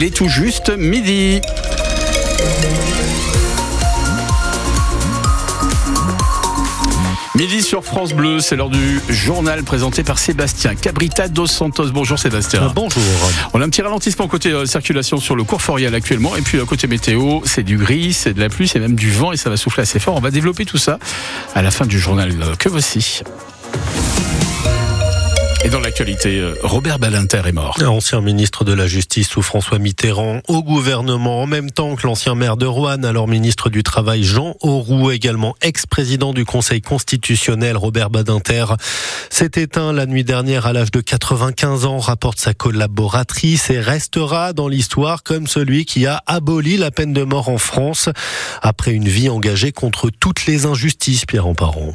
Il est tout juste midi. Midi sur France Bleu, c'est l'heure du journal présenté par Sébastien Cabrita dos Santos. Bonjour Sébastien. Euh, bonjour. On a un petit ralentissement côté euh, circulation sur le cours Forial actuellement. Et puis euh, côté météo, c'est du gris, c'est de la pluie, c'est même du vent et ça va souffler assez fort. On va développer tout ça à la fin du journal que voici. Et dans l'actualité, euh, Robert Badinter est mort. Ancien ministre de la Justice sous François Mitterrand au gouvernement, en même temps que l'ancien maire de Rouen, alors ministre du Travail Jean Auroux, également ex-président du Conseil constitutionnel Robert Badinter, s'est éteint la nuit dernière à l'âge de 95 ans, rapporte sa collaboratrice, et restera dans l'histoire comme celui qui a aboli la peine de mort en France après une vie engagée contre toutes les injustices, Pierre Emparon.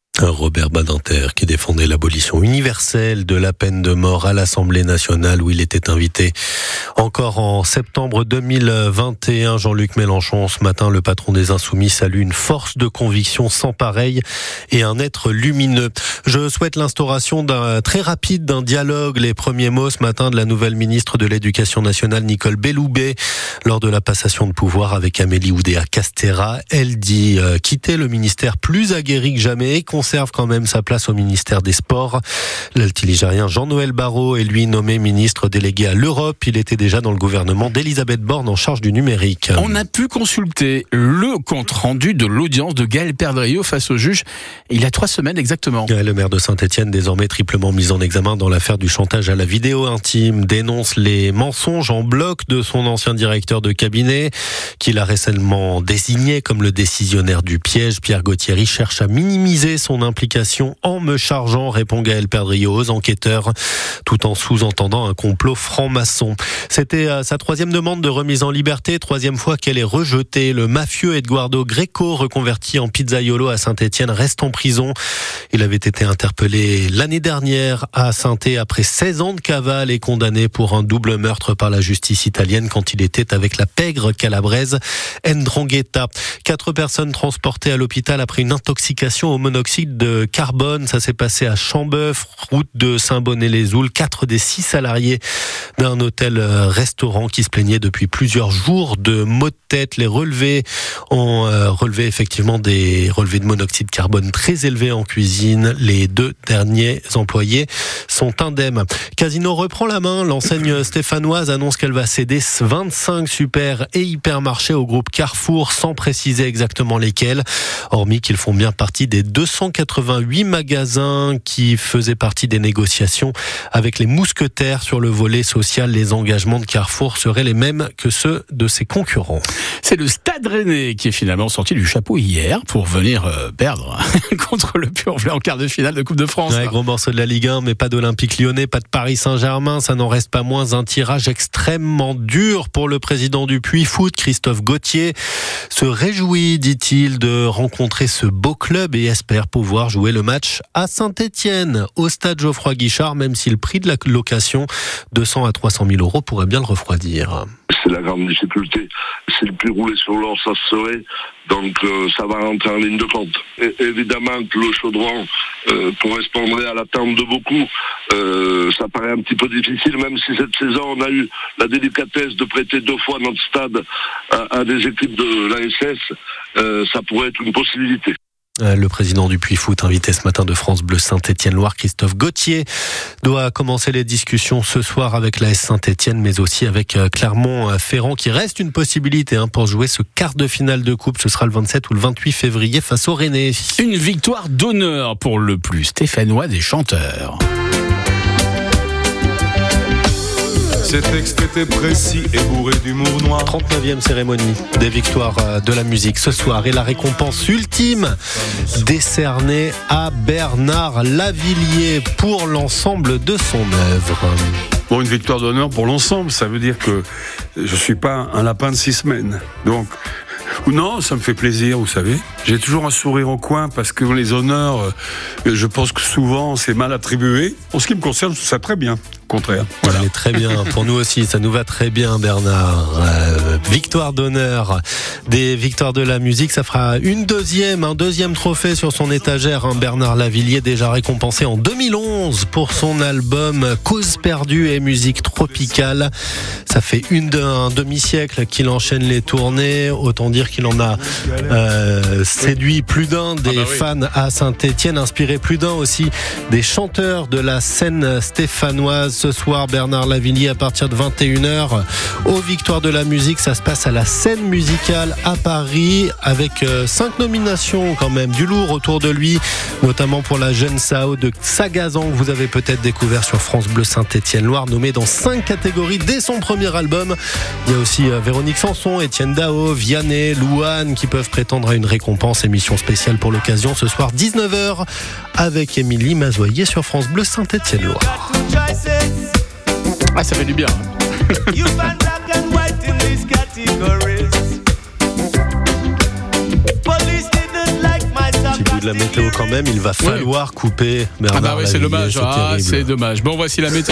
Robert Badinter qui défendait l'abolition universelle de la peine de mort à l'Assemblée nationale où il était invité encore en septembre 2021. Jean-Luc Mélenchon, ce matin, le patron des Insoumis salue une force de conviction sans pareil et un être lumineux. Je souhaite l'instauration d'un très rapide d'un dialogue. Les premiers mots ce matin de la nouvelle ministre de l'Éducation nationale, Nicole Belloubet, lors de la passation de pouvoir avec Amélie Oudéa Castera. Elle dit euh, quitter le ministère plus aguerri que jamais et conserve quand même sa place au ministère des Sports. L'altiligérien Jean-Noël Barrot est lui nommé ministre délégué à l'Europe. Il était déjà dans le gouvernement d'Elisabeth Borne en charge du numérique. On a pu consulter le compte rendu de l'audience de Gaël Perdriau face au juge il y a trois semaines exactement. Le maire de Saint-Etienne, désormais triplement mis en examen dans l'affaire du chantage à la vidéo intime, dénonce les mensonges en bloc de son ancien directeur de cabinet, qu'il a récemment désigné comme le décisionnaire du piège. Pierre Gauthieri cherche à minimiser son implication en me chargeant, répond Gaël Perdriau aux enquêteurs, tout en sous-entendant un complot franc-maçon. C'était euh, sa troisième demande de remise en liberté, troisième fois qu'elle est rejetée. Le mafieux Eduardo Greco, reconverti en pizzaiolo à Saint-Etienne, reste en prison. Il avait été interpellé l'année dernière à saint après 16 ans de cavale et condamné pour un double meurtre par la justice italienne quand il était avec la pègre calabraise Ndrangheta. Quatre personnes transportées à l'hôpital après une intoxication au monoxyde de carbone. Ça s'est passé à Chambeuf, route de Saint-Bonnet-les-Oules. Quatre des six salariés d'un hôtel-restaurant qui se plaignait depuis plusieurs jours de maux de tête. Les relevés ont euh, relevé effectivement des relevés de monoxyde de carbone très élevés en cuisine. Les deux derniers employés sont indemnes. Casino reprend la main. L'enseigne stéphanoise annonce qu'elle va céder 25 super et hypermarchés au groupe Carrefour sans préciser exactement lesquels, hormis qu'ils font bien partie des 240 88 magasins qui faisaient partie des négociations avec les mousquetaires sur le volet social. Les engagements de Carrefour seraient les mêmes que ceux de ses concurrents. C'est le Stade Rennais qui est finalement sorti du chapeau hier pour venir euh, perdre contre le Pur en quart de finale de Coupe de France. Ouais, gros morceau de la Ligue 1, mais pas d'Olympique lyonnais, pas de Paris Saint-Germain. Ça n'en reste pas moins un tirage extrêmement dur pour le président du Puy Foot, Christophe Gauthier. Se réjouit, dit-il, de rencontrer ce beau club et espère pouvoir pouvoir jouer le match à Saint-Etienne, au stade Geoffroy Guichard, même si le prix de la location, 200 à 300 000 euros, pourrait bien le refroidir. C'est la grande difficulté. Si le plus roulé sur l'or, ça serait. Donc euh, ça va rentrer en ligne de compte. Évidemment que le chaudron euh, correspondrait à l'attente de beaucoup. Euh, ça paraît un petit peu difficile, même si cette saison on a eu la délicatesse de prêter deux fois notre stade à, à des équipes de l'ASS, ça pourrait être une possibilité. Euh, le président du Puy Foot, invité ce matin de France Bleu Saint-Étienne-Loire, Christophe Gauthier, doit commencer les discussions ce soir avec la S Saint-Étienne, mais aussi avec euh, Clermont-Ferrand, qui reste une possibilité hein, pour jouer ce quart de finale de coupe. Ce sera le 27 ou le 28 février face au Rennais. Une victoire d'honneur pour le plus stéphanois des chanteurs. Ces texte était précis et bourré d'humour noir. 39e cérémonie des victoires euh, de la musique ce soir et la récompense ultime décernée à Bernard Lavillier pour l'ensemble de son œuvre. Bon, une victoire d'honneur pour l'ensemble, ça veut dire que je suis pas un lapin de six semaines. Donc, non, ça me fait plaisir, vous savez. J'ai toujours un sourire au coin parce que les honneurs, euh, je pense que souvent c'est mal attribué. En ce qui me concerne, ça très bien contraire. Voilà. très bien. Pour nous aussi, ça nous va très bien, Bernard. Euh, victoire d'honneur des victoires de la musique. Ça fera une deuxième, un deuxième trophée sur son étagère. Hein. Bernard Lavillier, déjà récompensé en 2011 pour son album Cause perdue et musique tropicale. Ça fait une un demi-siècle qu'il enchaîne les tournées. Autant dire qu'il en a euh, séduit plus d'un des ah bah fans à Saint-Etienne, inspiré plus d'un aussi des chanteurs de la scène stéphanoise ce soir, Bernard Lavillier, à partir de 21h. Aux Victoires de la musique, ça se passe à la scène musicale à Paris, avec euh, cinq nominations quand même, du lourd autour de lui, notamment pour la jeune Sao de Sagazan, que vous avez peut-être découvert sur France Bleu Saint-Étienne-Loire, nommé dans cinq catégories dès son premier album. Il y a aussi euh, Véronique Sanson, Étienne Dao, Vianney, Louane, qui peuvent prétendre à une récompense. Émission spéciale pour l'occasion ce soir, 19h, avec Émilie Mazoyer sur France Bleu Saint-Étienne-Loire. Ah, ça fait du bien. Petit bout de la météo quand même, il va falloir couper Bernard. Ah bah oui, c'est dommage. Ah, c'est dommage. Bon, voici la météo.